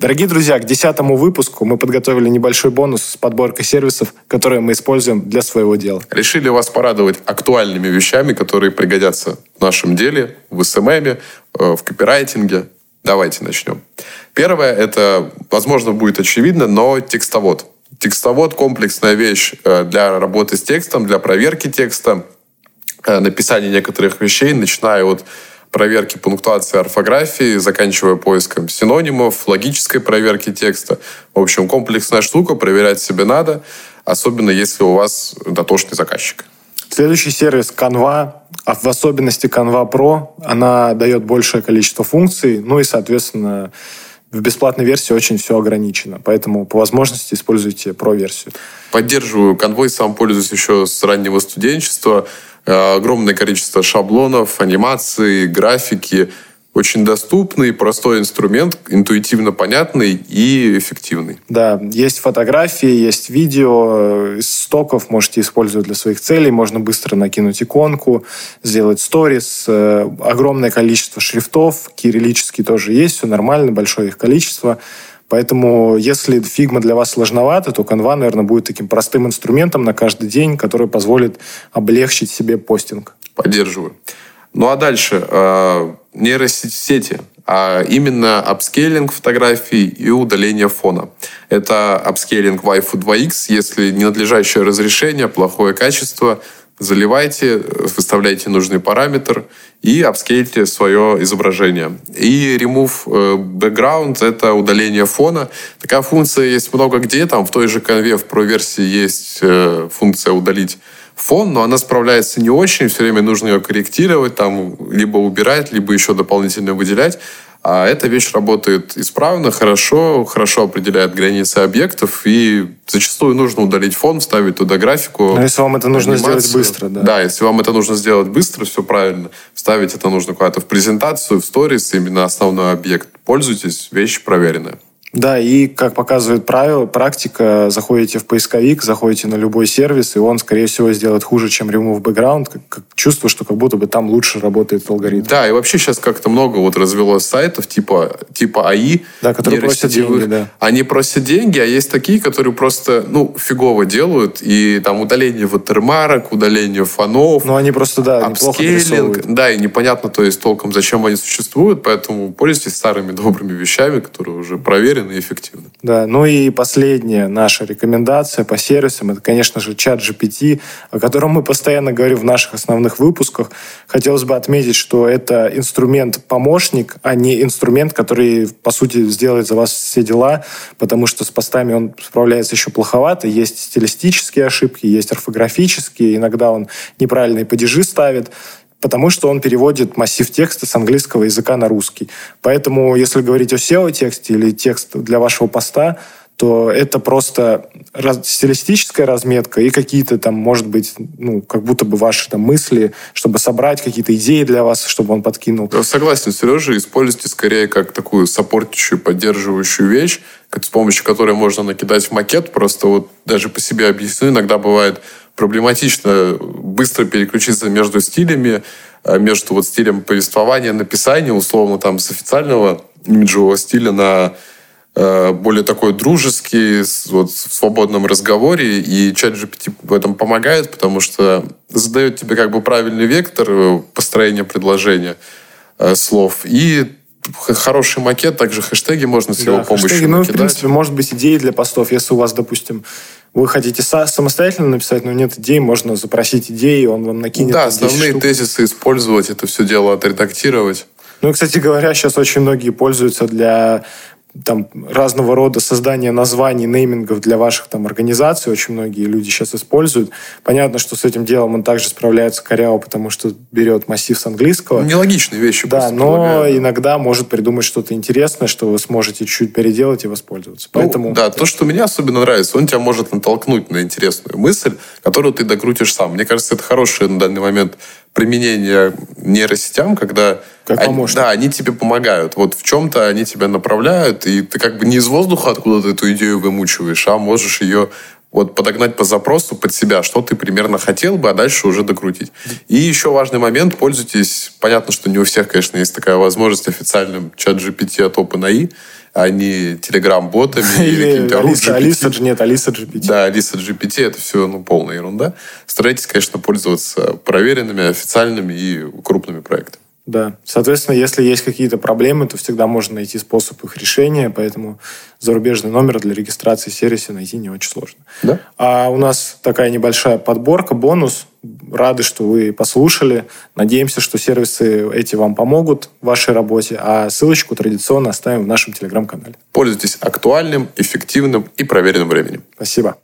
Дорогие друзья, к десятому выпуску мы подготовили небольшой бонус с подборкой сервисов, которые мы используем для своего дела. Решили вас порадовать актуальными вещами, которые пригодятся в нашем деле, в SMM, э, в копирайтинге. Давайте начнем. Первое, это, возможно, будет очевидно, но текстовод. Текстовод – комплексная вещь э, для работы с текстом, для проверки текста, э, написания некоторых вещей, начиная от проверки пунктуации орфографии, заканчивая поиском синонимов, логической проверки текста. В общем, комплексная штука, проверять себе надо, особенно если у вас дотошный заказчик. Следующий сервис Canva, а в особенности Canva Pro, она дает большее количество функций, ну и, соответственно, в бесплатной версии очень все ограничено. Поэтому по возможности используйте Pro-версию. Поддерживаю Convoy, сам пользуюсь еще с раннего студенчества. Э, огромное количество шаблонов, анимации, графики. Очень доступный, простой инструмент, интуитивно понятный и эффективный. Да, есть фотографии, есть видео, из стоков можете использовать для своих целей, можно быстро накинуть иконку, сделать сторис, э, огромное количество шрифтов, кириллические тоже есть, все нормально, большое их количество. Поэтому, если Figma для вас сложновато, то Canva, наверное, будет таким простым инструментом на каждый день, который позволит облегчить себе постинг. Поддерживаю. Ну а дальше э, нейросети, а именно апскейлинг фотографий и удаление фона. Это апскейлинг waifu2x, если ненадлежащее разрешение, плохое качество – заливайте, выставляйте нужный параметр и апскейльте свое изображение. И remove э, background — это удаление фона. Такая функция есть много где. Там в той же Canva в Pro-версии есть э, функция удалить фон, но она справляется не очень, все время нужно ее корректировать, там либо убирать, либо еще дополнительно выделять. А эта вещь работает исправно, хорошо, хорошо определяет границы объектов, и зачастую нужно удалить фон, вставить туда графику. Но если вам это нужно анимацию. сделать быстро, да? Да, если вам это нужно сделать быстро, все правильно. Вставить это нужно куда-то в презентацию, в сторис, именно основной объект. Пользуйтесь, вещь проверенная. Да, и как показывает правило, практика, заходите в поисковик, заходите на любой сервис, и он, скорее всего, сделает хуже, чем Remove Background. Как, как чувство, что как будто бы там лучше работает алгоритм. Да, и вообще сейчас как-то много вот развелось сайтов типа, типа АИ. Да, которые просят деньги, да. Они просят деньги, а есть такие, которые просто, ну, фигово делают, и там удаление ватермарок, удаление фонов. Ну, они просто, да, апскейлинг. Да, и непонятно, то есть толком, зачем они существуют, поэтому пользуйтесь старыми добрыми вещами, которые уже проверены проверено и эффективно. Да, ну и последняя наша рекомендация по сервисам, это, конечно же, чат GPT, о котором мы постоянно говорим в наших основных выпусках. Хотелось бы отметить, что это инструмент-помощник, а не инструмент, который, по сути, сделает за вас все дела, потому что с постами он справляется еще плоховато. Есть стилистические ошибки, есть орфографические, иногда он неправильные падежи ставит потому что он переводит массив текста с английского языка на русский. Поэтому, если говорить о SEO-тексте или текст для вашего поста, то это просто стилистическая разметка и какие-то там, может быть, ну, как будто бы ваши там мысли, чтобы собрать какие-то идеи для вас, чтобы он подкинул. Я согласен, Сережа, используйте скорее как такую саппортящую, поддерживающую вещь, с помощью которой можно накидать в макет. Просто вот даже по себе объясню, иногда бывает проблематично быстро переключиться между стилями, э, между вот стилем повествования, написания, условно, там, с официального имиджевого стиля на э, более такой дружеский, вот, в свободном разговоре, и чат GPT в этом помогает, потому что задает тебе как бы правильный вектор э, построения предложения слов, и хороший макет, также хэштеги можно с да, его помощью хэштеги, накидать. Ну, в принципе, может быть, идеи для постов, если у вас, допустим, вы хотите самостоятельно написать, но нет идей, можно запросить идеи, он вам накинет. Да, основные штук. тезисы использовать, это все дело отредактировать. Ну кстати говоря, сейчас очень многие пользуются для там разного рода создание названий, неймингов для ваших там организаций очень многие люди сейчас используют. Понятно, что с этим делом он также справляется коряво, потому что берет массив с английского. Нелогичные вещи. Да, но предлагаю. иногда может придумать что-то интересное, что вы сможете чуть переделать и воспользоваться. Ну, Поэтому... Да, то, что мне особенно нравится, он тебя может натолкнуть на интересную мысль, которую ты докрутишь сам. Мне кажется, это хорошее на данный момент применение нейросетям, когда как они, да, они тебе помогают. Вот в чем-то они тебя направляют, и ты как бы не из воздуха откуда-то эту идею вымучиваешь, а можешь ее вот подогнать по запросу под себя, что ты примерно хотел бы, а дальше уже докрутить. И еще важный момент, пользуйтесь, понятно, что не у всех, конечно, есть такая возможность официальным чат GPT от OpenAI, а не телеграм-ботами или, или каким-то Алиса, Алиса, нет, Алиса GPT. Да, Алиса GPT, это все ну, полная ерунда. Старайтесь, конечно, пользоваться проверенными, официальными и крупными проектами. Да. Соответственно, если есть какие-то проблемы, то всегда можно найти способ их решения, поэтому зарубежный номер для регистрации сервиса найти не очень сложно. Да? А у нас такая небольшая подборка, бонус. Рады, что вы послушали. Надеемся, что сервисы эти вам помогут в вашей работе, а ссылочку традиционно оставим в нашем телеграм-канале. Пользуйтесь актуальным, эффективным и проверенным временем. Спасибо.